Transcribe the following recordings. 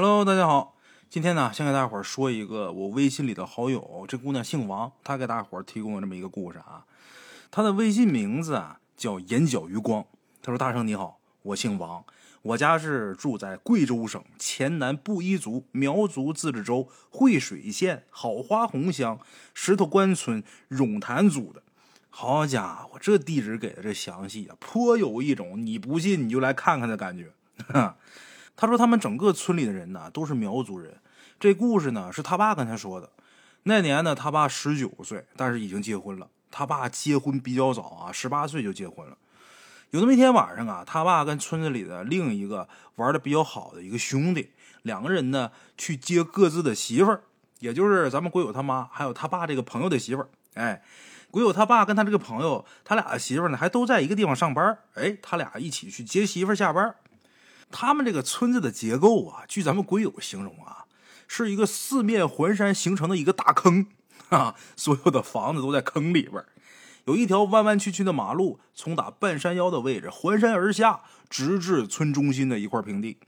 Hello，大家好，今天呢，先给大伙儿说一个我微信里的好友，这姑娘姓王，她给大伙儿提供了这么一个故事啊。她的微信名字啊叫眼角余光。她说：“大圣你好，我姓王，我家是住在贵州省黔南布依族苗族自治州惠水县好花红乡石头关村绒坛组的。好家伙，这地址给的这详细啊，颇有一种你不信你就来看看的感觉。”他说：“他们整个村里的人呢，都是苗族人。这故事呢，是他爸跟他说的。那年呢，他爸十九岁，但是已经结婚了。他爸结婚比较早啊，十八岁就结婚了。有那么一天晚上啊，他爸跟村子里的另一个玩的比较好的一个兄弟，两个人呢去接各自的媳妇儿，也就是咱们鬼友他妈还有他爸这个朋友的媳妇儿。哎，鬼友他爸跟他这个朋友，他俩的媳妇儿呢还都在一个地方上班。哎，他俩一起去接媳妇儿下班。”他们这个村子的结构啊，据咱们鬼友形容啊，是一个四面环山形成的一个大坑啊，所有的房子都在坑里边有一条弯弯曲曲的马路，从打半山腰的位置环山而下，直至村中心的一块平地。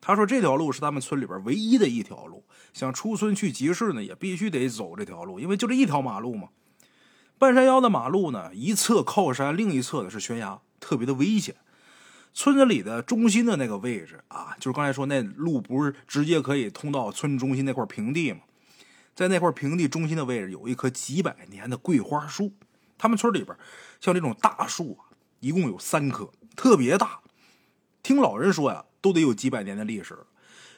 他说这条路是他们村里边唯一的一条路，想出村去集市呢，也必须得走这条路，因为就这一条马路嘛。半山腰的马路呢，一侧靠山，另一侧的是悬崖，特别的危险。村子里的中心的那个位置啊，就是刚才说那路不是直接可以通到村中心那块平地吗？在那块平地中心的位置有一棵几百年的桂花树。他们村里边像这种大树啊，一共有三棵，特别大。听老人说呀，都得有几百年的历史。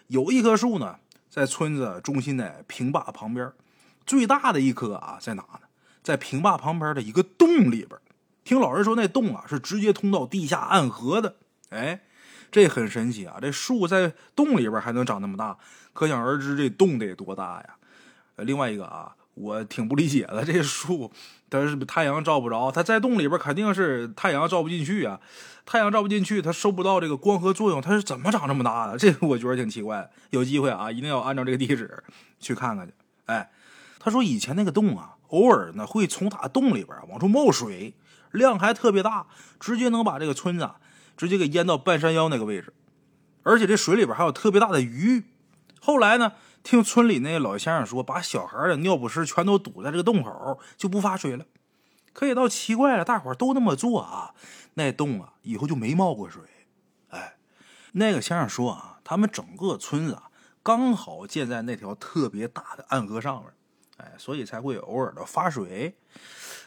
有一棵树呢，在村子中心的平坝旁边，最大的一棵啊，在哪呢？在平坝旁边的一个洞里边。听老人说，那洞啊是直接通到地下暗河的。哎，这很神奇啊！这树在洞里边还能长那么大，可想而知这洞得多大呀！呃，另外一个啊，我挺不理解的，这树它是太阳照不着，它在洞里边肯定是太阳照不进去啊，太阳照不进去，它收不到这个光合作用，它是怎么长这么大的？这个我觉得挺奇怪。有机会啊，一定要按照这个地址去看看去。哎，他说以前那个洞啊，偶尔呢会从它洞里边往出冒水，量还特别大，直接能把这个村子。直接给淹到半山腰那个位置，而且这水里边还有特别大的鱼。后来呢，听村里那个老先生说，把小孩的尿不湿全都堵在这个洞口，就不发水了。可也倒奇怪了，大伙都那么做啊，那洞啊以后就没冒过水。哎，那个先生说啊，他们整个村子啊刚好建在那条特别大的暗河上面，哎，所以才会偶尔的发水。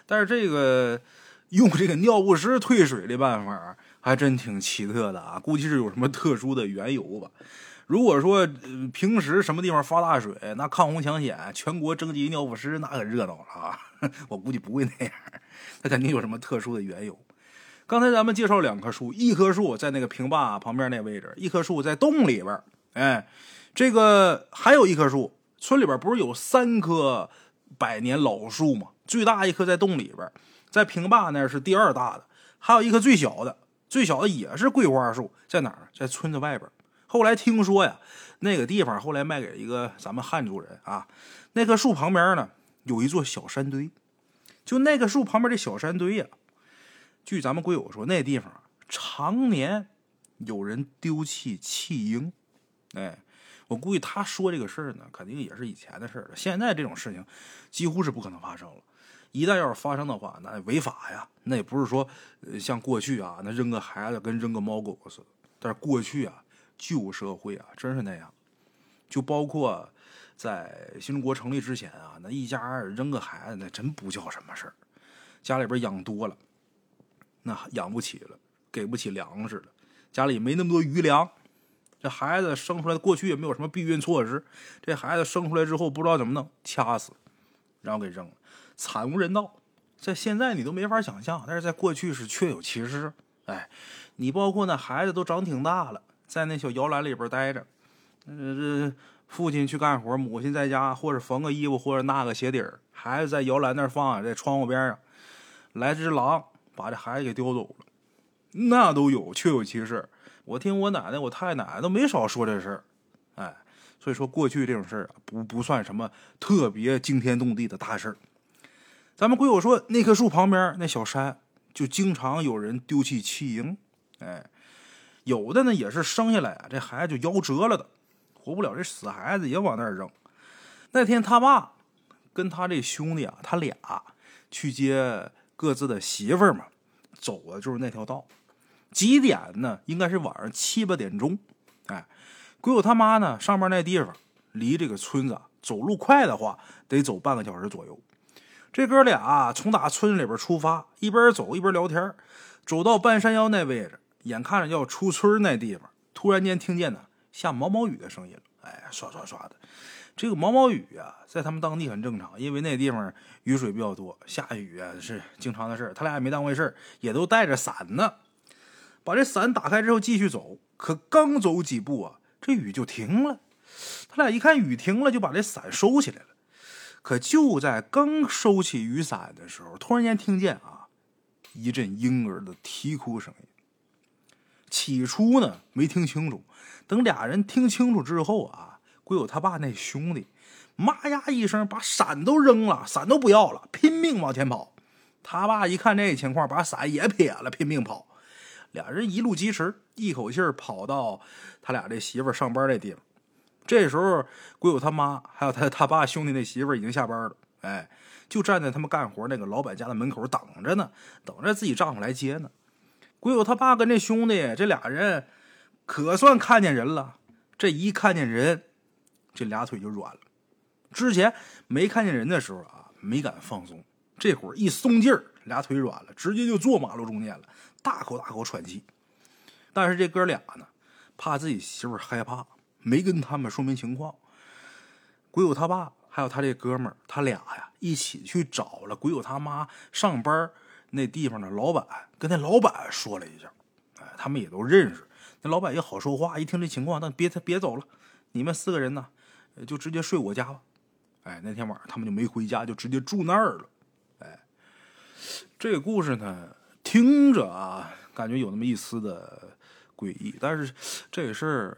但是这个用这个尿不湿退水的办法。还真挺奇特的啊，估计是有什么特殊的缘由吧。如果说平时什么地方发大水，那抗洪抢险，全国征集尿不湿，那可热闹了啊！我估计不会那样，那肯定有什么特殊的缘由。刚才咱们介绍两棵树，一棵树在那个平坝旁边那位置，一棵树在洞里边。哎，这个还有一棵树，村里边不是有三棵百年老树吗？最大一棵在洞里边，在平坝那是第二大的，还有一棵最小的。最小的也是桂花树，在哪儿？在村子外边。后来听说呀，那个地方后来卖给一个咱们汉族人啊。那棵树旁边呢，有一座小山堆。就那个树旁边的小山堆呀，据咱们龟友说，那地方常年有人丢弃弃婴。哎，我估计他说这个事儿呢，肯定也是以前的事儿了。现在这种事情几乎是不可能发生了。一旦要是发生的话，那违法呀！那也不是说，像过去啊，那扔个孩子跟扔个猫狗似的。但是过去啊，旧社会啊，真是那样。就包括在新中国成立之前啊，那一家扔个孩子，那真不叫什么事儿。家里边养多了，那养不起了，给不起粮食了，家里没那么多余粮，这孩子生出来，过去也没有什么避孕措施，这孩子生出来之后不知道怎么弄，掐死，然后给扔了。惨无人道，在现在你都没法想象，但是在过去是确有其事。哎，你包括那孩子都长挺大了，在那小摇篮里边待着，呃，父亲去干活，母亲在家或者缝个衣服或者纳个鞋底儿，孩子在摇篮那放，在窗户边上，来只狼把这孩子给叼走了，那都有确有其事。我听我奶奶、我太奶都没少说这事儿。哎，所以说过去这种事儿啊，不不算什么特别惊天动地的大事儿。咱们鬼友说，那棵树旁边那小山，就经常有人丢弃弃婴，哎，有的呢也是生下来啊，这孩子就夭折了的，活不了这死孩子也往那儿扔。那天他爸跟他这兄弟啊，他俩去接各自的媳妇儿嘛，走的就是那条道。几点呢？应该是晚上七八点钟。哎，鬼友他妈呢上班那地方离这个村子走路快的话得走半个小时左右。这哥俩从打村里边出发，一边走一边聊天，走到半山腰那位置，眼看着要出村那地方，突然间听见呢下毛毛雨的声音了。哎，唰唰唰的，这个毛毛雨啊，在他们当地很正常，因为那地方雨水比较多，下雨啊是经常的事他俩也没当回事也都带着伞呢。把这伞打开之后继续走，可刚走几步啊，这雨就停了。他俩一看雨停了，就把这伞收起来了。可就在刚收起雨伞的时候，突然间听见啊一阵婴儿的啼哭声音。起初呢没听清楚，等俩人听清楚之后啊，归有他爸那兄弟，妈呀一声把伞都扔了，伞都不要了，拼命往前跑。他爸一看这情况，把伞也撇了，拼命跑。俩人一路疾驰，一口气跑到他俩这媳妇上班那地方。这时候，鬼友他妈还有他他爸兄弟那媳妇已经下班了，哎，就站在他们干活那个老板家的门口等着呢，等着自己丈夫来接呢。鬼友他爸跟这兄弟这俩人可算看见人了，这一看见人，这俩腿就软了。之前没看见人的时候啊，没敢放松，这会儿一松劲儿，俩腿软了，直接就坐马路中间了，大口大口喘气。但是这哥俩呢，怕自己媳妇害怕。没跟他们说明情况，鬼友他爸还有他这哥们儿，他俩呀一起去找了鬼友他妈上班那地方的老板，跟那老板说了一下，哎，他们也都认识。那老板也好说话，一听这情况，那别他别走了，你们四个人呢，就直接睡我家吧。哎，那天晚上他们就没回家，就直接住那儿了。哎，这个故事呢，听着啊，感觉有那么一丝的诡异，但是这个事儿。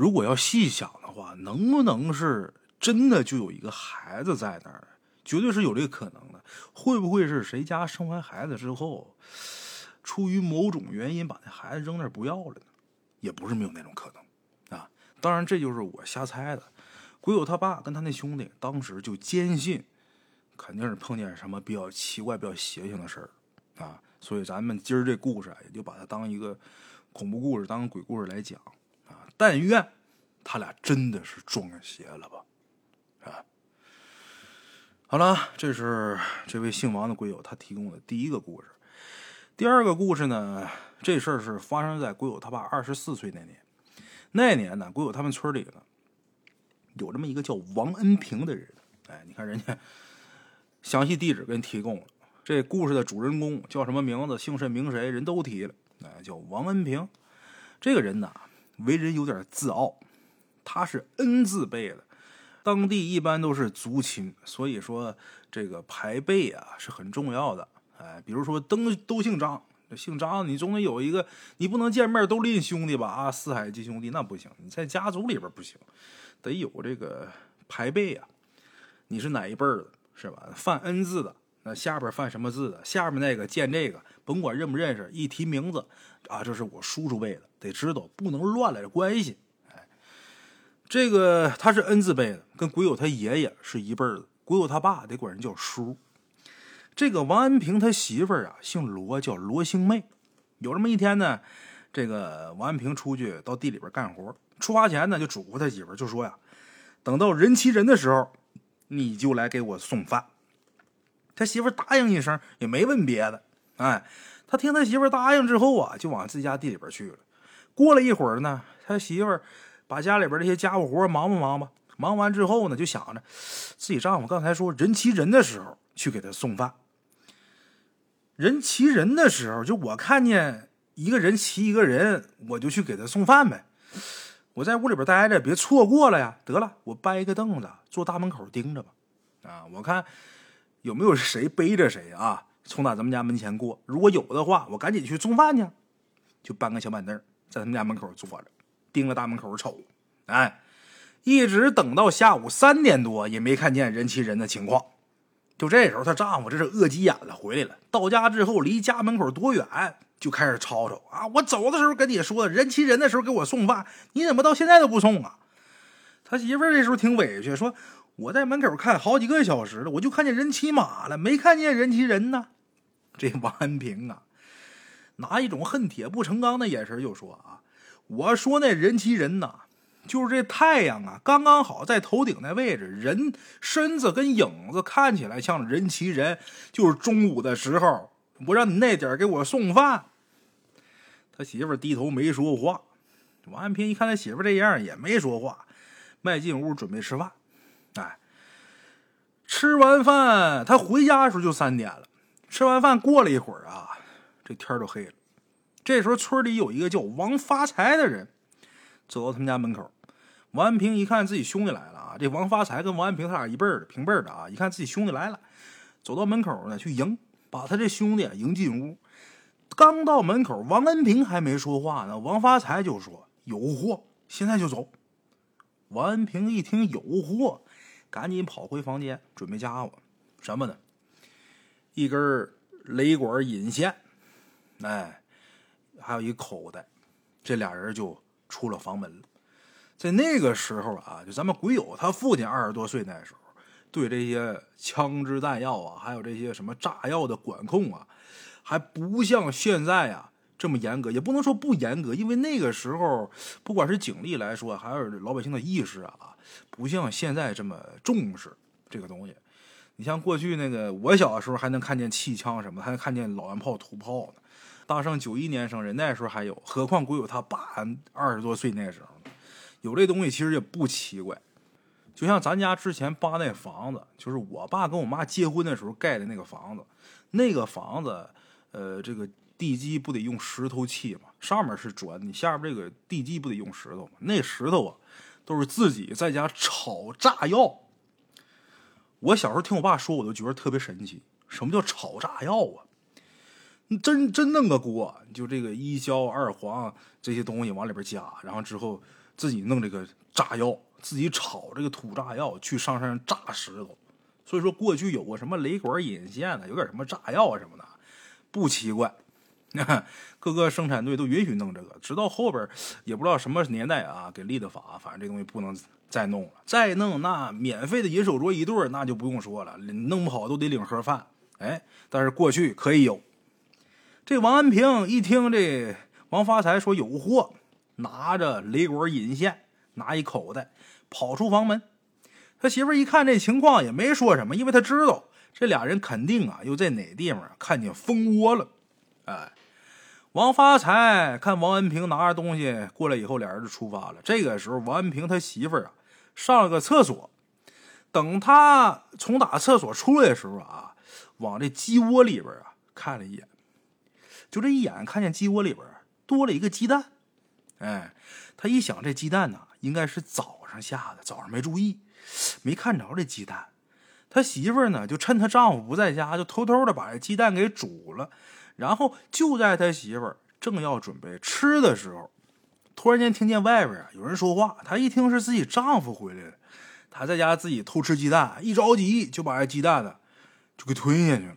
如果要细想的话，能不能是真的就有一个孩子在那儿？绝对是有这个可能的。会不会是谁家生完孩子之后，出于某种原因把那孩子扔那儿不要了呢？也不是没有那种可能啊。当然，这就是我瞎猜的。鬼友他爸跟他那兄弟当时就坚信，肯定是碰见什么比较奇怪、比较邪性的事儿啊。所以咱们今儿这故事啊，也就把它当一个恐怖故事、当鬼故事来讲。但愿他俩真的是撞邪了吧？啊，好了，这是这位姓王的鬼友他提供的第一个故事。第二个故事呢，这事儿是发生在鬼友他爸二十四岁那年。那年呢，鬼友他们村里呢有这么一个叫王恩平的人。哎，你看人家详细地址给你提供了。这故事的主人公叫什么名字、姓甚名谁，人都提了。哎，叫王恩平。这个人呢。为人有点自傲，他是恩字辈的，当地一般都是族亲，所以说这个排辈啊是很重要的。哎，比如说都都姓张，姓张你总得有一个，你不能见面都拎兄弟吧？啊，四海皆兄弟那不行，你在家族里边不行，得有这个排辈啊。你是哪一辈的，是吧？犯恩字的，那下边犯什么字的？下面那个见这个，甭管认不认识，一提名字啊，这是我叔叔辈的。得知道不能乱了这关系，哎，这个他是恩字辈的，跟鬼友他爷爷是一辈的，鬼友他爸得管人叫叔。这个王恩平他媳妇儿啊姓罗，叫罗星妹。有这么一天呢，这个王恩平出去到地里边干活，出发前呢就嘱咐他媳妇儿，就说呀，等到人齐人的时候，你就来给我送饭。他媳妇答应一声，也没问别的，哎，他听他媳妇答应之后啊，就往自己家地里边去了。过了一会儿呢，他媳妇把家里边这些家务活忙不忙吧？忙完之后呢，就想着自己丈夫刚才说人骑人的时候去给他送饭。人骑人的时候，就我看见一个人骑一个人，我就去给他送饭呗。我在屋里边待着，别错过了呀。得了，我搬一个凳子坐大门口盯着吧。啊，我看有没有谁背着谁啊，从打咱们家门前过。如果有的话，我赶紧去送饭去，就搬个小板凳。在他们家门口坐着，盯着大门口瞅，哎，一直等到下午三点多也没看见人骑人的情况。就这时候，她丈夫这是饿急眼了，回来了。到家之后，离家门口多远，就开始吵吵啊！我走的时候跟你说，人骑人的时候给我送饭，你怎么到现在都不送啊？他媳妇儿这时候挺委屈，说：“我在门口看好几个小时了，我就看见人骑马了，没看见人骑人呢。”这王安平啊，拿一种恨铁不成钢的眼神就说：“啊，我说那人骑人呐，就是这太阳啊，刚刚好在头顶那位置，人身子跟影子看起来像人骑人，就是中午的时候，我让你那点给我送饭。”他媳妇低头没说话。王安平一看他媳妇这样，也没说话。迈进屋准备吃饭，哎，吃完饭他回家的时候就三点了。吃完饭过了一会儿啊，这天都黑了。这时候村里有一个叫王发财的人走到他们家门口。王安平一看自己兄弟来了啊，这王发财跟王安平他俩一辈儿的平辈儿的啊，一看自己兄弟来了，走到门口呢去迎，把他这兄弟迎进屋。刚到门口，王安平还没说话呢，王发财就说：“有货，现在就走。”王安平一听有货，赶紧跑回房间准备家伙，什么呢？一根雷管引线，哎，还有一口袋。这俩人就出了房门了。在那个时候啊，就咱们鬼友他父亲二十多岁那时候，对这些枪支弹药啊，还有这些什么炸药的管控啊，还不像现在啊。这么严格也不能说不严格，因为那个时候不管是警力来说，还是老百姓的意识啊，不像现在这么重视这个东西。你像过去那个，我小的时候还能看见气枪什么，还能看见老烟炮、土炮呢。大圣九一年生人，那时候还有，何况鬼友他爸二十多岁那时候有这东西其实也不奇怪。就像咱家之前扒那房子，就是我爸跟我妈结婚的时候盖的那个房子，那个房子，呃，这个。地基不得用石头砌吗？上面是砖，你下边这个地基不得用石头吗？那石头啊，都是自己在家炒炸药。我小时候听我爸说，我都觉得特别神奇。什么叫炒炸药啊？你真真弄个锅，就这个一硝二黄这些东西往里边加，然后之后自己弄这个炸药，自己炒这个土炸药去上山炸石头。所以说，过去有过什么雷管引线的，有点什么炸药啊什么的，不奇怪。各个生产队都允许弄这个，直到后边也不知道什么年代啊，给立的法，反正这东西不能再弄了。再弄那免费的银手镯一对那就不用说了，弄不好都得领盒饭。哎，但是过去可以有。这王安平一听这王发财说有货，拿着雷管引线，拿一口袋，跑出房门。他媳妇一看这情况，也没说什么，因为他知道这俩人肯定啊又在哪地方看见蜂窝了。哎。王发财看王安平拿着东西过来以后，俩人就出发了。这个时候，王安平他媳妇儿啊上了个厕所。等他从打厕所出来的时候啊，往这鸡窝里边啊看了一眼，就这一眼看见鸡窝里边多了一个鸡蛋。哎，他一想，这鸡蛋呢应该是早上下的，早上没注意，没看着这鸡蛋。他媳妇儿呢就趁他丈夫不在家，就偷偷的把这鸡蛋给煮了。然后就在他媳妇儿正要准备吃的时候，突然间听见外边有人说话。他一听是自己丈夫回来了，他在家自己偷吃鸡蛋，一着急就把这鸡蛋呢就给吞下去了。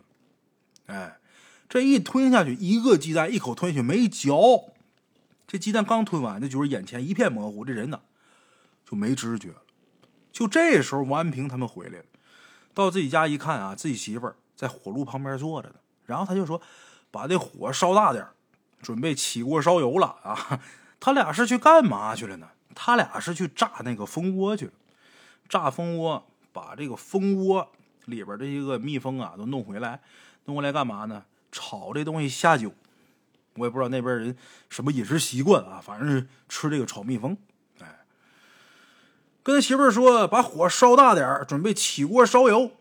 哎，这一吞下去，一个鸡蛋一口吞下去没嚼，这鸡蛋刚吞完，那就觉得眼前一片模糊，这人呢就没知觉了。就这时候，王安平他们回来了，到自己家一看啊，自己媳妇儿在火炉旁边坐着呢，然后他就说。把这火烧大点准备起锅烧油了啊！他俩是去干嘛去了呢？他俩是去炸那个蜂窝去了，炸蜂窝，把这个蜂窝里边这些个蜜蜂啊都弄回来，弄回来干嘛呢？炒这东西下酒。我也不知道那边人什么饮食习惯啊，反正是吃这个炒蜜蜂。哎，跟他媳妇儿说，把火烧大点准备起锅烧油。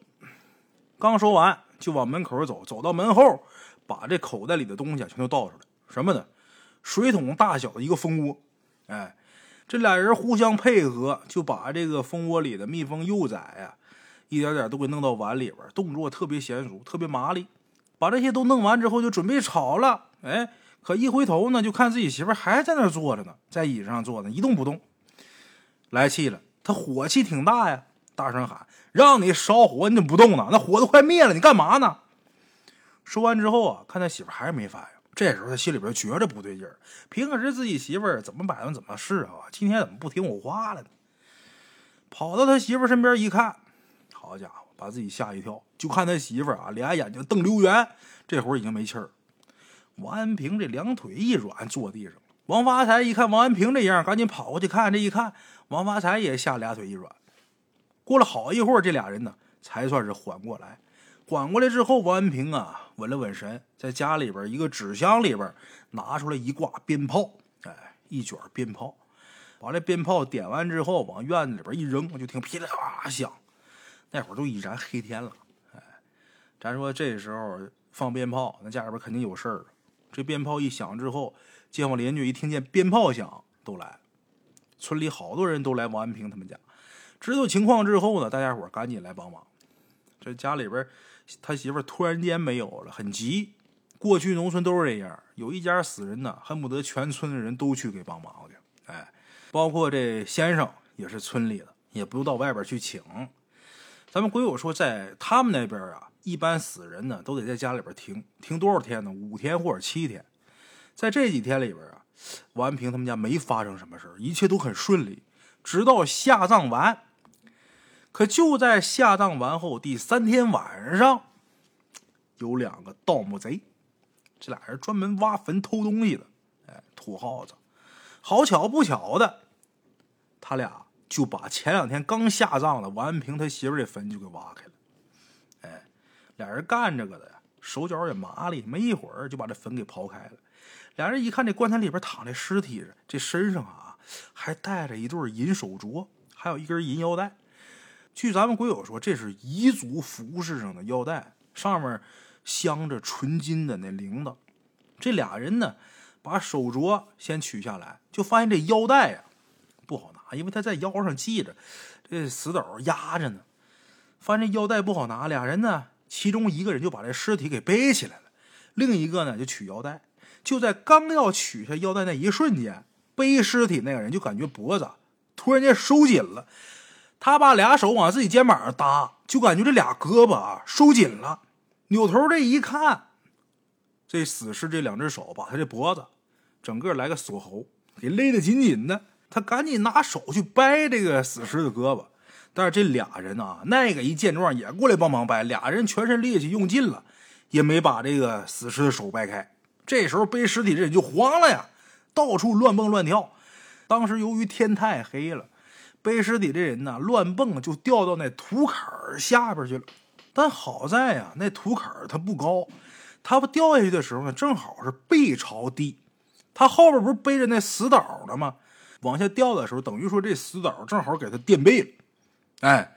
刚说完，就往门口走，走到门后。把这口袋里的东西全都倒出来，什么呢？水桶大小的一个蜂窝，哎，这俩人互相配合，就把这个蜂窝里的蜜蜂幼崽呀，一点点都给弄到碗里边，动作特别娴熟，特别麻利。把这些都弄完之后，就准备炒了。哎，可一回头呢，就看自己媳妇还在那坐着呢，在椅子上坐着，一动不动。来气了，他火气挺大呀，大声喊：“让你烧火，你怎么不动呢？那火都快灭了，你干嘛呢？”说完之后啊，看他媳妇还是没反应。这时候他心里边觉着不对劲儿，平时自己媳妇怎么摆弄怎么是啊，今天怎么不听我话了呢？跑到他媳妇身边一看，好家伙，把自己吓一跳。就看他媳妇啊，俩眼睛瞪溜圆，这会儿已经没气儿。王安平这两腿一软，坐地上。王发财一看王安平这样，赶紧跑过去看。这一看，王发财也吓俩腿一软。过了好一会儿，这俩人呢才算是缓过来。缓过来之后，王安平啊稳了稳神，在家里边一个纸箱里边拿出来一挂鞭炮，哎，一卷鞭炮，把这鞭炮点完之后，往院子里边一扔，就听噼里啪啦响。那会儿都已然黑天了，哎，咱说这时候放鞭炮，那家里边肯定有事儿。这鞭炮一响之后，街坊邻居一听见鞭炮响，都来。村里好多人都来王安平他们家，知道情况之后呢，大家伙赶紧来帮忙。这家里边。他媳妇突然间没有了，很急。过去农村都是这样，有一家死人呢，恨不得全村的人都去给帮忙去。哎，包括这先生也是村里的，也不用到外边去请。咱们鬼友说，在他们那边啊，一般死人呢都得在家里边停停多少天呢？五天或者七天。在这几天里边啊，王安平他们家没发生什么事一切都很顺利，直到下葬完。可就在下葬完后第三天晚上，有两个盗墓贼，这俩人专门挖坟偷东西的，哎，土耗子。好巧不巧的，他俩就把前两天刚下葬的王安平他媳妇的坟就给挖开了。哎，俩人干这个的呀，手脚也麻利，没一会儿就把这坟给刨开了。俩人一看这棺材里边躺着尸体，这身上啊还带着一对银手镯，还有一根银腰带。据咱们鬼友说，这是彝族服饰上的腰带，上面镶着纯金的那铃铛。这俩人呢，把手镯先取下来，就发现这腰带呀不好拿，因为他在腰上系着，这死斗压着呢。发现这腰带不好拿，俩人呢，其中一个人就把这尸体给背起来了，另一个呢就取腰带。就在刚要取下腰带那一瞬间，背尸体那个人就感觉脖子突然间收紧了。他把俩手往自己肩膀上搭，就感觉这俩胳膊啊收紧了。扭头这一看，这死尸这两只手把他这脖子整个来个锁喉，给勒得紧紧的。他赶紧拿手去掰这个死尸的胳膊，但是这俩人啊，那个一见状也过来帮忙掰。俩人全身力气用尽了，也没把这个死尸的手掰开。这时候背尸体这人就慌了呀，到处乱蹦乱跳。当时由于天太黑了。背尸体这人呢，乱蹦就掉到那土坎下边去了。但好在呀，那土坎它不高，他不掉下去的时候呢，正好是背朝地。他后边不是背着那死倒的吗？往下掉的时候，等于说这死倒正好给他垫背了。哎，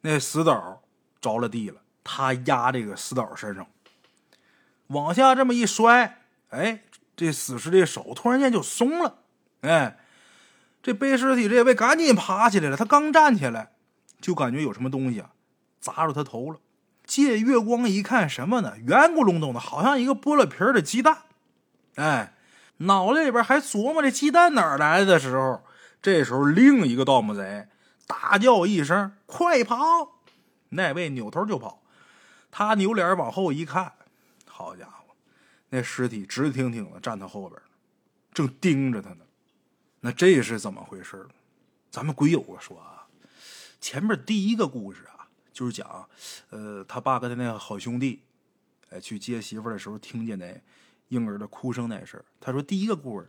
那死倒着了地了，他压这个死倒身上，往下这么一摔，哎，这死尸这手突然间就松了，哎。这背尸体这位赶紧爬起来了，他刚站起来，就感觉有什么东西啊砸着他头了。借月光一看，什么呢？圆咕隆咚的，好像一个剥了皮的鸡蛋。哎，脑袋里边还琢磨这鸡蛋哪儿来的时候，这时候另一个盗墓贼大叫一声：“快跑！”那位扭头就跑。他扭脸往后一看，好家伙，那尸体直挺挺的站他后边，正盯着他呢。那这是怎么回事咱们鬼友啊说啊，前面第一个故事啊，就是讲，呃，他爸跟他那个好兄弟，哎，去接媳妇的时候，听见那婴儿的哭声那事儿。他说第一个故事，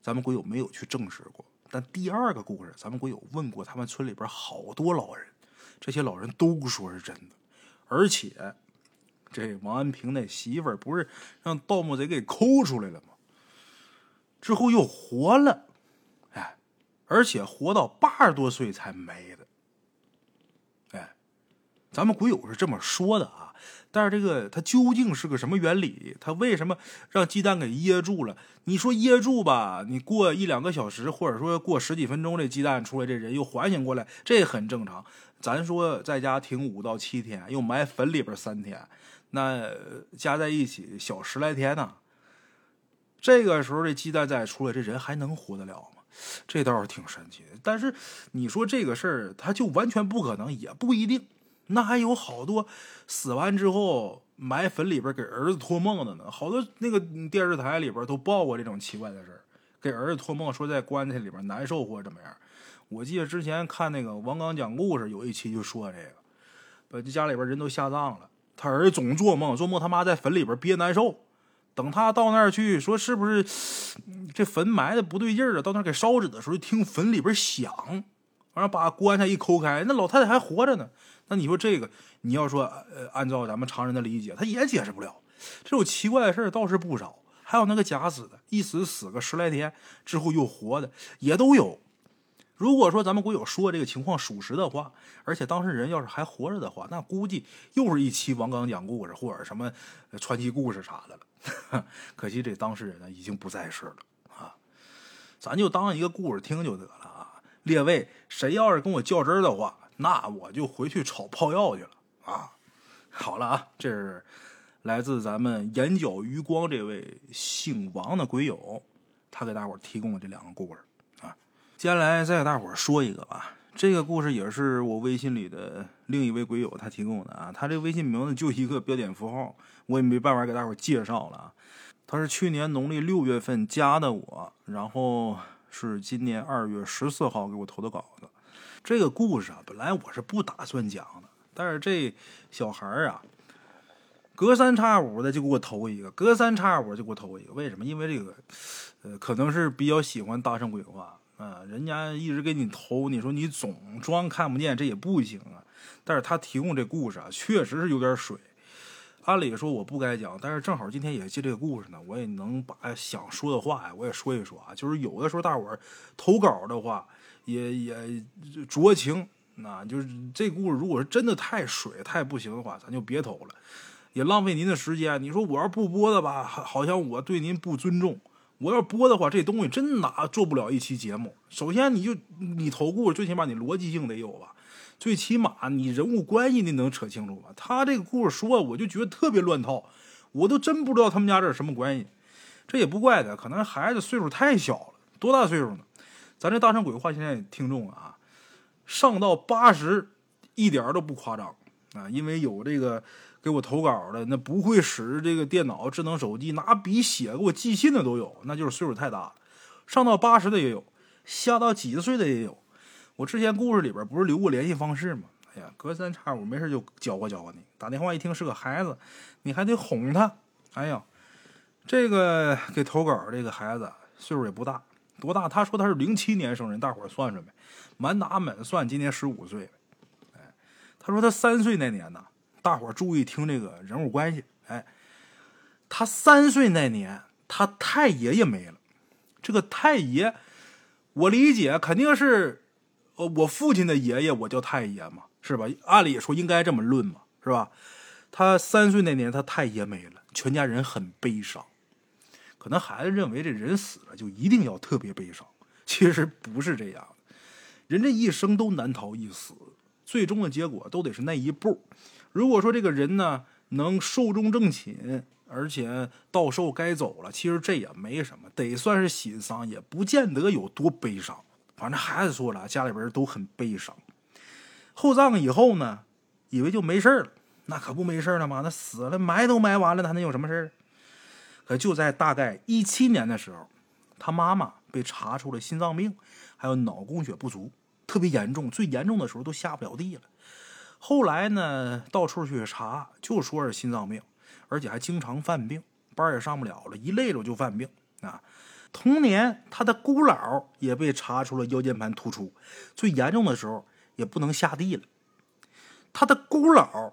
咱们鬼友没有去证实过，但第二个故事，咱们鬼友问过他们村里边好多老人，这些老人都说是真的。而且，这王安平那媳妇儿不是让盗墓贼给抠出来了吗？之后又活了。而且活到八十多岁才没的，哎，咱们鬼友是这么说的啊。但是这个它究竟是个什么原理？它为什么让鸡蛋给噎住了？你说噎住吧，你过一两个小时，或者说过十几分钟，这鸡蛋出来，这人又缓醒过来，这很正常。咱说在家停五到七天，又埋坟里边三天，那加在一起小十来天呢。这个时候这鸡蛋再出来，这人还能活得了吗？这倒是挺神奇的，但是你说这个事儿，他就完全不可能，也不一定。那还有好多死完之后埋坟里边给儿子托梦的呢，好多那个电视台里边都报过这种奇怪的事儿，给儿子托梦说在棺材里边难受或者怎么样。我记得之前看那个王刚讲故事，有一期就说这个，把家里边人都下葬了，他儿子总做梦，做梦他妈在坟里边憋难受。等他到那儿去，说是不是这坟埋的不对劲儿了？到那儿给烧纸的时候，听坟里边响，完了把棺材一抠开，那老太太还活着呢。那你说这个，你要说呃，按照咱们常人的理解，他也解释不了。这种奇怪的事儿倒是不少，还有那个假死的，一死死个十来天之后又活的，也都有。如果说咱们鬼友说这个情况属实的话，而且当事人要是还活着的话，那估计又是一期王刚讲故事或者什么传奇故事啥的了。可惜这当事人呢已经不在世了啊，咱就当一个故事听就得了啊。列位，谁要是跟我较真的话，那我就回去炒泡药去了啊。好了啊，这是来自咱们眼角余光这位姓王的鬼友，他给大伙提供的这两个故事啊。接下来再给大伙说一个吧，这个故事也是我微信里的另一位鬼友他提供的啊，他这微信名字就一个标点符号，我也没办法给大伙介绍了啊。他是去年农历六月份加的我，然后是今年二月十四号给我投的稿子。这个故事啊，本来我是不打算讲的，但是这小孩啊，隔三差五的就给我投一个，隔三差五就给我投一个。为什么？因为这个，呃，可能是比较喜欢大圣鬼话。啊，人家一直给你投，你说你总装看不见，这也不行啊。但是他提供这故事啊，确实是有点水。按理说我不该讲，但是正好今天也接这个故事呢，我也能把想说的话呀，我也说一说啊。就是有的时候大伙儿投稿的话，也也酌情。那就是这故事，如果是真的太水太不行的话，咱就别投了，也浪费您的时间。你说我要不播的吧，好像我对您不尊重。我要播的话，这东西真拿做不了一期节目。首先，你就你投故事，最起码你逻辑性得有吧，最起码你人物关系你能扯清楚吧。他这个故事说，我就觉得特别乱套，我都真不知道他们家这是什么关系。这也不怪他，可能孩子岁数太小了，多大岁数呢？咱这大圣鬼话现在听众啊，上到八十，一点都不夸张啊，因为有这个。给我投稿的那不会使这个电脑、智能手机，拿笔写给我寄信的都有，那就是岁数太大了。上到八十的也有，下到几十岁的也有。我之前故事里边不是留过联系方式吗？哎呀，隔三差五没事就教过教过你。打电话一听是个孩子，你还得哄他。哎呀，这个给投稿这个孩子岁数也不大，多大？他说他是零七年生人，大伙儿算算呗，满打满算今年十五岁。哎，他说他三岁那年呢。大伙儿注意听这个人物关系。哎，他三岁那年，他太爷爷没了。这个太爷，我理解肯定是，呃，我父亲的爷爷，我叫太爷嘛，是吧？按理说应该这么论嘛，是吧？他三岁那年，他太爷没了，全家人很悲伤。可能孩子认为这人死了就一定要特别悲伤，其实不是这样。人这一生都难逃一死，最终的结果都得是那一步。如果说这个人呢能寿终正寝，而且到寿该走了，其实这也没什么，得算是喜丧，也不见得有多悲伤。反正孩子说了，家里边都很悲伤。后葬以后呢，以为就没事了，那可不没事了吗？那死了埋都埋完了，他能有什么事可就在大概一七年的时候，他妈妈被查出了心脏病，还有脑供血不足，特别严重，最严重的时候都下不了地了。后来呢，到处去查，就说是心脏病，而且还经常犯病，班也上不了了，一累着就犯病啊。同年，他的姑姥也被查出了腰间盘突出，最严重的时候也不能下地了。他的姑姥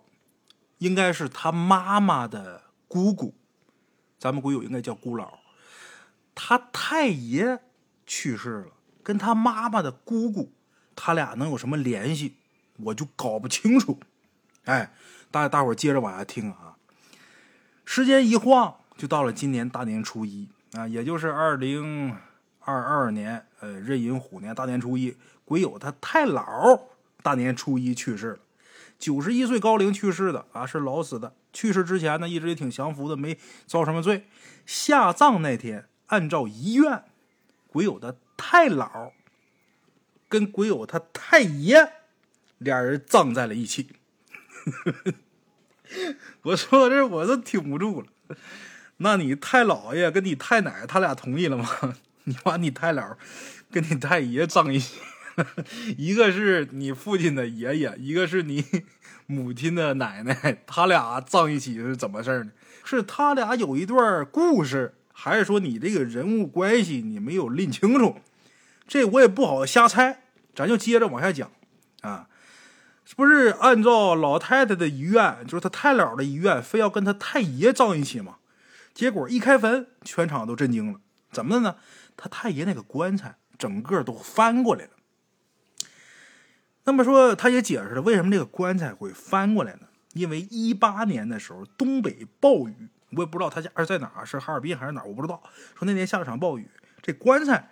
应该是他妈妈的姑姑，咱们鬼友应该叫姑姥。他太爷去世了，跟他妈妈的姑姑，他俩能有什么联系？我就搞不清楚，哎，大大伙接着往下听啊。时间一晃，就到了今年大年初一啊，也就是二零二二年呃壬寅虎年大年初一，鬼友他太姥大年初一去世了，九十一岁高龄去世的啊，是老死的。去世之前呢，一直也挺降服的，没遭什么罪。下葬那天，按照遗愿，鬼友的太姥跟鬼友他太爷。俩人葬在了一起，我说这我都挺不住了。那你太姥爷跟你太奶他俩同意了吗？你把你太姥跟你太爷葬一起，一个是你父亲的爷爷，一个是你 母亲的奶奶，他俩葬一起是怎么事呢？是他俩有一段故事，还是说你这个人物关系你没有拎清楚？这我也不好瞎猜，咱就接着往下讲啊。不是按照老太太的遗愿，就是他太姥的遗愿，非要跟他太爷葬一起吗？结果一开坟，全场都震惊了。怎么的呢？他太爷那个棺材整个都翻过来了。那么说，他也解释了为什么这个棺材会翻过来呢？因为一八年的时候东北暴雨，我也不知道他家是在哪，是哈尔滨还是哪，我不知道。说那年下了场暴雨，这棺材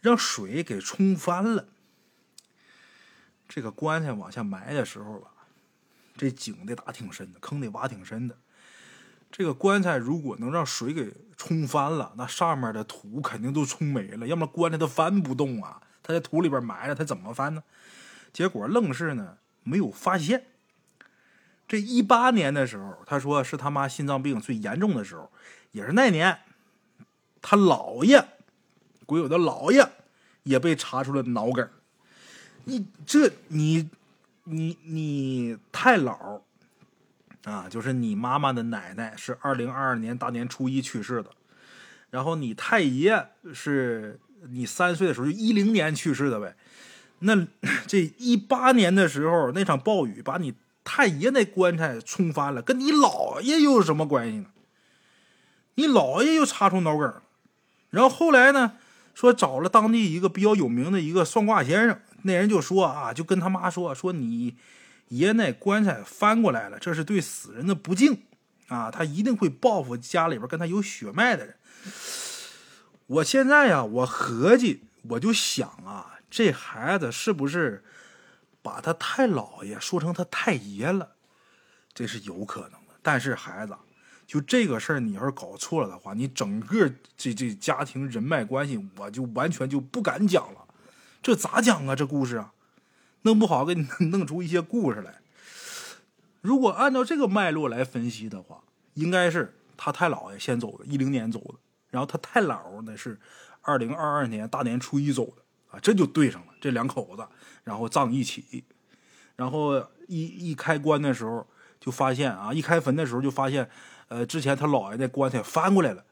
让水给冲翻了。这个棺材往下埋的时候吧，这井得打挺深的，坑得挖挺深的。这个棺材如果能让水给冲翻了，那上面的土肯定都冲没了，要么棺材它翻不动啊。它在土里边埋着，它怎么翻呢？结果愣是呢没有发现。这一八年的时候，他说是他妈心脏病最严重的时候，也是那年，他姥爷，鬼友的姥爷也被查出了脑梗。你这你你你太姥。啊，就是你妈妈的奶奶是二零二二年大年初一去世的，然后你太爷是你三岁的时候就一零年去世的呗。那这一八年的时候那场暴雨把你太爷那棺材冲翻了，跟你姥爷又有什么关系呢？你姥爷又查出脑梗，然后后来呢，说找了当地一个比较有名的一个算卦先生，那人就说啊，就跟他妈说说你。爷那棺材翻过来了，这是对死人的不敬啊！他一定会报复家里边跟他有血脉的人。我现在呀，我合计，我就想啊，这孩子是不是把他太姥爷说成他太爷了？这是有可能的。但是孩子，就这个事儿，你要是搞错了的话，你整个这这家庭人脉关系，我就完全就不敢讲了。这咋讲啊？这故事啊？弄不好给你弄出一些故事来。如果按照这个脉络来分析的话，应该是他太姥爷先走的，一零年走的，然后他太姥呢是二零二二年大年初一走的啊，这就对上了，这两口子，然后葬一起，然后一一开棺的时候就发现啊，一开坟的时候就发现，呃，之前他姥爷那棺材翻过来了。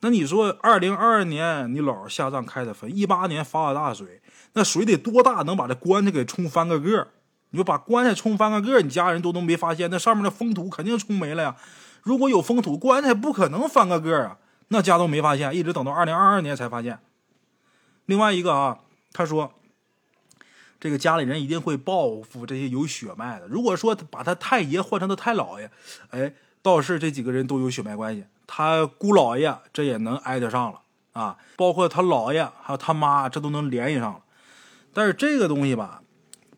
那你说，二零二二年你姥下葬开的坟，一八年发了大水，那水得多大，能把这棺材给冲翻个个？你说把棺材冲翻个个，你家人都能没发现？那上面的封土肯定冲没了呀。如果有封土，棺材不可能翻个个啊。那家都没发现，一直等到二零二二年才发现。另外一个啊，他说，这个家里人一定会报复这些有血脉的。如果说把他太爷换成他太姥爷，哎，倒是这几个人都有血脉关系。他姑姥爷这也能挨得上了啊，包括他姥爷还有他妈，这都能联系上了。但是这个东西吧，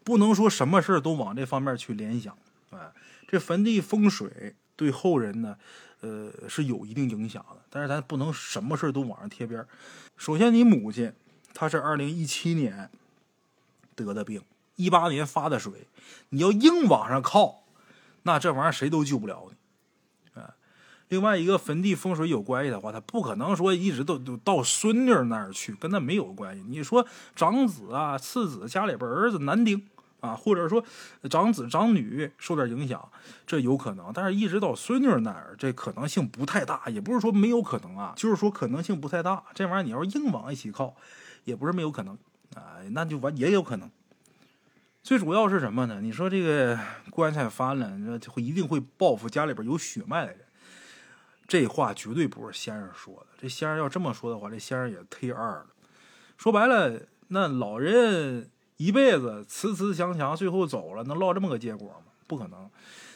不能说什么事都往这方面去联想。哎，这坟地风水对后人呢，呃，是有一定影响的。但是咱不能什么事都往上贴边首先，你母亲她是二零一七年得的病，一八年发的水，你要硬往上靠，那这玩意儿谁都救不了你。另外一个坟地风水有关系的话，他不可能说一直都都到孙女那儿去，跟他没有关系。你说长子啊、次子家里边儿子男丁啊，或者说长子长女受点影响，这有可能。但是一直到孙女那儿，这可能性不太大，也不是说没有可能啊，就是说可能性不太大。这玩意儿你要硬往一起靠，也不是没有可能啊，那就完也有可能。最主要是什么呢？你说这个棺材翻了，那会一定会报复家里边有血脉的人。这话绝对不是先生说的。这先生要这么说的话，这先生也忒二了。说白了，那老人一辈子慈慈祥祥，最后走了，能落这么个结果吗？不可能。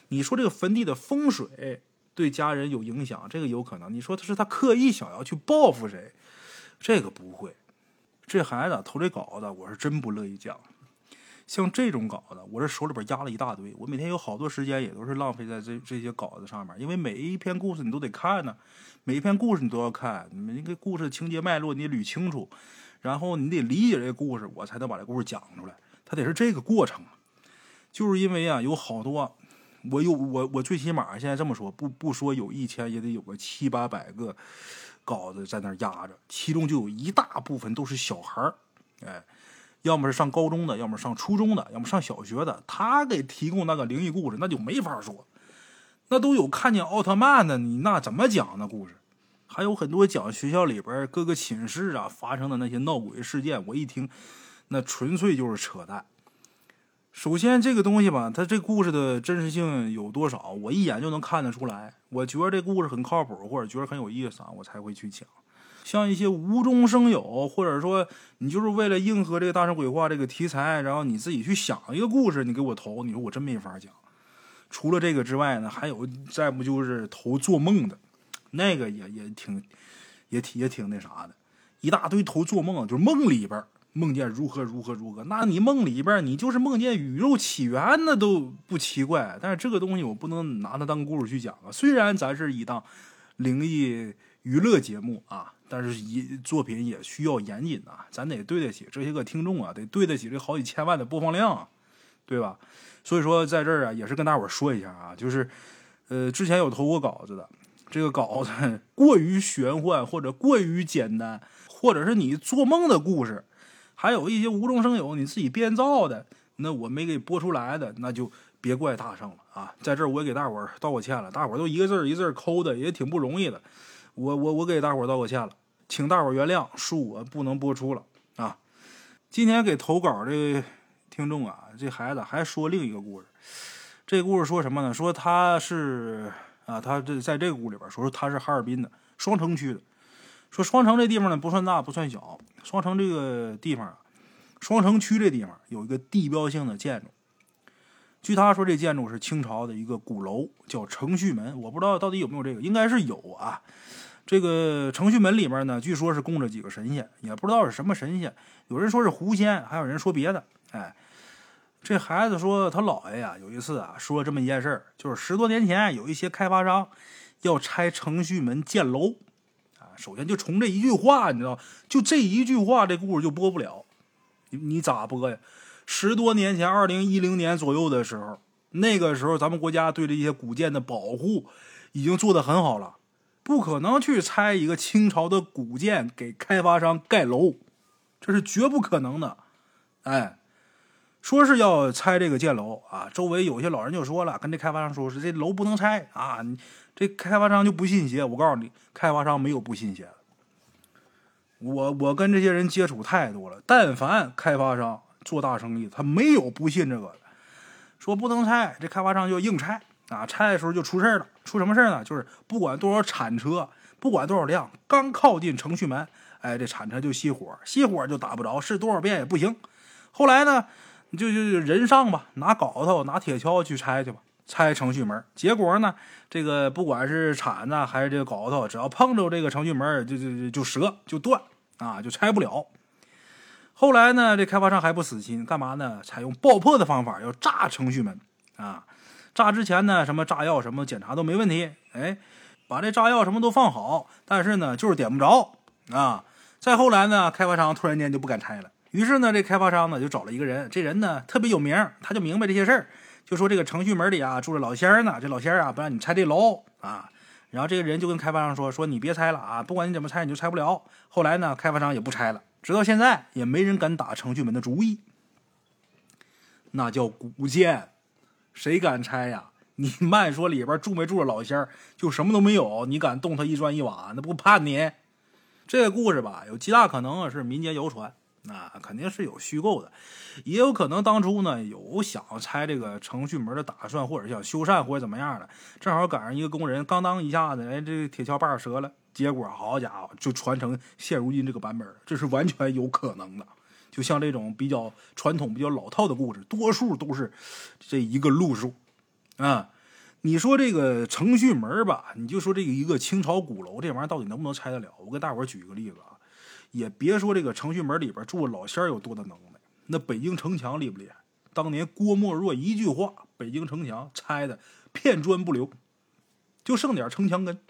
你说这个坟地的风水对家人有影响，这个有可能。你说他是他刻意想要去报复谁，这个不会。这孩子投这稿子，我是真不乐意讲。像这种稿子，我这手里边压了一大堆，我每天有好多时间也都是浪费在这这些稿子上面，因为每一篇故事你都得看呢，每一篇故事你都要看，每一个故事情节脉络你得捋清楚，然后你得理解这个故事，我才能把这故事讲出来，它得是这个过程。就是因为啊，有好多，我有我我最起码现在这么说，不不说有一千，也得有个七八百个稿子在那压着，其中就有一大部分都是小孩儿，哎。要么是上高中的，要么上初中的，要么上小学的，他给提供那个灵异故事，那就没法说。那都有看见奥特曼的，你那怎么讲那故事？还有很多讲学校里边各个寝室啊发生的那些闹鬼事件，我一听，那纯粹就是扯淡。首先，这个东西吧，它这故事的真实性有多少，我一眼就能看得出来。我觉得这故事很靠谱，或者觉得很有意思啊，我才会去讲。像一些无中生有，或者说你就是为了应和这个大圣鬼话这个题材，然后你自己去想一个故事，你给我投，你说我真没法讲。除了这个之外呢，还有再不就是投做梦的，那个也也挺，也挺也挺那啥的，一大堆投做梦，就是梦里边。梦见如何如何如何？那你梦里边你就是梦见宇宙起源，那都不奇怪。但是这个东西我不能拿它当故事去讲啊。虽然咱是一档灵异娱乐节目啊，但是一作品也需要严谨啊，咱得对得起这些个听众啊，得对得起这好几千万的播放量，对吧？所以说在这儿啊，也是跟大伙说一下啊，就是呃，之前有投过稿子的，这个稿子 过于玄幻或者过于简单，或者是你做梦的故事。还有一些无中生有，你自己编造的，那我没给播出来的，那就别怪大圣了啊！在这儿我也给大伙儿道个歉了，大伙儿都一个字儿一字儿抠的，也挺不容易的。我我我给大伙儿道个歉了，请大伙原谅，恕我不能播出了啊！今天给投稿的听众啊，这孩子还说另一个故事，这故事说什么呢？说他是啊，他这在这个屋里边说说他是哈尔滨的双城区的。说双城这地方呢不算大不算小，双城这个地方啊，双城区这地方有一个地标性的建筑。据他说，这建筑是清朝的一个鼓楼，叫承旭门。我不知道到底有没有这个，应该是有啊。这个程序门里面呢，据说是供着几个神仙，也不知道是什么神仙。有人说是狐仙，还有人说别的。哎，这孩子说他姥爷呀，有一次啊，说这么一件事儿，就是十多年前有一些开发商要拆程序门建楼啊。首先就从这一句话，你知道，就这一句话，这故事就播不了。你你咋播呀？十多年前，二零一零年左右的时候，那个时候咱们国家对这些古建的保护已经做得很好了，不可能去拆一个清朝的古建给开发商盖楼，这是绝不可能的。哎，说是要拆这个建楼啊，周围有些老人就说了，跟这开发商说是这楼不能拆啊。这开发商就不信邪，我告诉你，开发商没有不信邪的。我我跟这些人接触太多了，但凡开发商做大生意，他没有不信这个的。说不能拆，这开发商就硬拆啊！拆的时候就出事了，出什么事呢？就是不管多少铲车，不管多少辆，刚靠近程序门，哎，这铲车就熄火，熄火就打不着，试多少遍也不行。后来呢，就就就人上吧，拿镐头、拿铁锹去拆去吧。拆程序门，结果呢，这个不管是铲子还是这个镐头，只要碰着这个程序门，就就就折就断啊，就拆不了。后来呢，这开发商还不死心，干嘛呢？采用爆破的方法，要炸程序门啊。炸之前呢，什么炸药什么检查都没问题，哎，把这炸药什么都放好，但是呢，就是点不着啊。再后来呢，开发商突然间就不敢拆了，于是呢，这开发商呢就找了一个人，这人呢特别有名，他就明白这些事儿。就说这个程序门里啊住着老仙儿呢，这老仙儿啊不让你拆这楼啊，然后这个人就跟开发商说说你别拆了啊，不管你怎么拆你就拆不了。后来呢，开发商也不拆了，直到现在也没人敢打程序门的主意。那叫古建，谁敢拆呀？你慢说里边住没住着老仙儿，就什么都没有，你敢动他一砖一瓦，那不判你？这个故事吧，有极大可能是民间谣传。那肯定是有虚构的，也有可能当初呢有想拆这个程序门的打算，或者想修缮或者怎么样的，正好赶上一个工人，刚当一下子，哎，这铁锹把折了，结果好家伙，就传承现如今这个版本这是完全有可能的。就像这种比较传统、比较老套的故事，多数都是这一个路数啊。你说这个程序门吧，你就说这个一个清朝鼓楼，这玩意儿到底能不能拆得了？我给大伙举一个例子啊。也别说这个程序门里边住老仙儿有多大能耐，那北京城墙厉不厉害？当年郭沫若一句话，北京城墙拆的片砖不留，就剩点城墙根。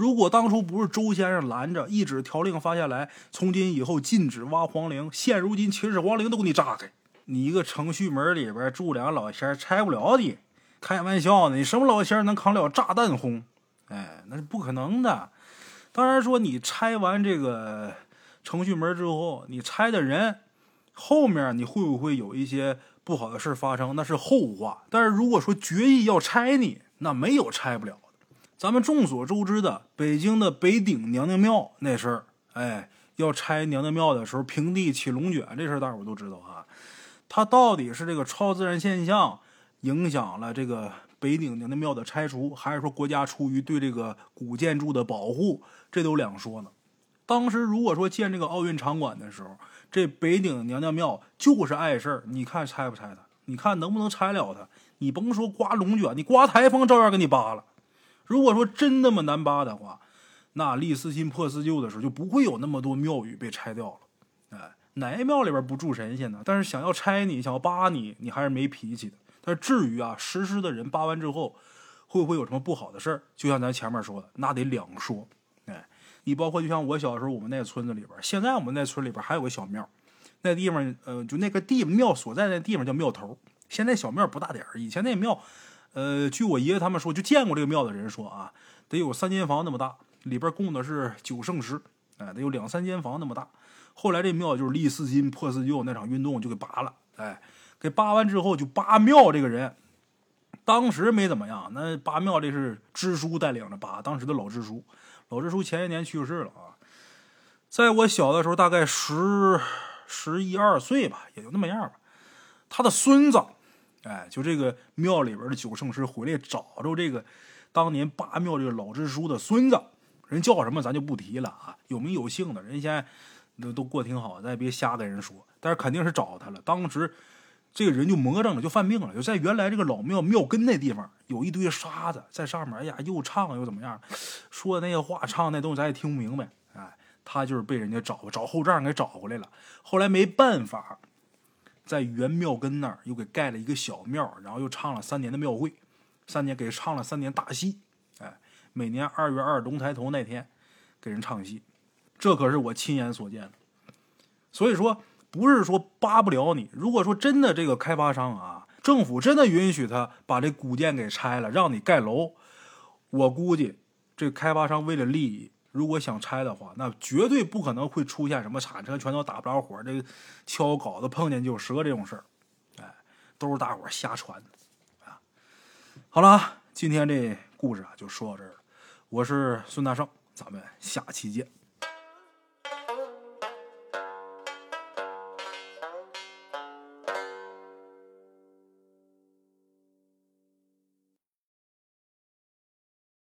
如果当初不是周先生拦着，一纸条令发下来，从今以后禁止挖皇陵，现如今秦始皇陵都给你炸开。你一个程序门里边住两个老仙儿，拆不了的。开玩笑呢，你什么老仙儿能扛了炸弹轰？哎，那是不可能的。当然说你拆完这个。程序门之后，你拆的人后面你会不会有一些不好的事发生，那是后话。但是如果说决意要拆你，那没有拆不了。咱们众所周知的北京的北顶娘娘庙那事儿，哎，要拆娘娘庙的时候平地起龙卷这事儿，大伙都知道啊。它到底是这个超自然现象影响了这个北顶娘娘庙的拆除，还是说国家出于对这个古建筑的保护，这都两说呢。当时如果说建这个奥运场馆的时候，这北顶娘娘庙就是碍事儿，你看拆不拆它？你看能不能拆了它？你甭说刮龙卷，你刮台风照样给你扒了。如果说真那么难扒的话，那立四新破四旧的时候就不会有那么多庙宇被拆掉了。哎，哪一庙里边不住神仙呢？但是想要拆你，想要扒你，你还是没脾气的。但是至于啊，实施的人扒完之后会不会有什么不好的事儿？就像咱前面说的，那得两说。哎你包括就像我小时候，我们那村子里边，现在我们那村里边还有个小庙，那地方，呃，就那个地庙所在那地方叫庙头。现在小庙不大点儿，以前那庙，呃，据我爷爷他们说，就见过这个庙的人说啊，得有三间房那么大，里边供的是九圣石，哎，得有两三间房那么大。后来这庙就是立四新破四旧那场运动就给拔了，哎，给拔完之后就扒庙这个人，当时没怎么样，那扒庙这是支书带领着扒，当时的老支书。老支书前一年去世了啊，在我小的时候，大概十十一二岁吧，也就那么样吧。他的孙子，哎，就这个庙里边的九圣师回来找着这个当年八庙这个老支书的孙子，人叫什么咱就不提了啊，有名有姓的人现在都都过挺好，咱也别瞎跟人说。但是肯定是找他了，当时。这个人就魔怔了，就犯病了。就在原来这个老庙庙根那地方，有一堆沙子在上面。哎呀，又唱又怎么样，说的那些话，唱那东西咱也听不明白。哎，他就是被人家找找后账给找回来了。后来没办法，在原庙根那儿又给盖了一个小庙，然后又唱了三年的庙会，三年给唱了三年大戏。哎，每年二月二龙抬头那天，给人唱戏，这可是我亲眼所见的。所以说。不是说扒不了你。如果说真的这个开发商啊，政府真的允许他把这古建给拆了，让你盖楼，我估计这开发商为了利益，如果想拆的话，那绝对不可能会出现什么铲车全都打不着火，这个敲镐子碰见就折这种事儿。哎，都是大伙瞎传的啊。好了，今天这故事啊就说到这儿了。我是孙大圣，咱们下期见。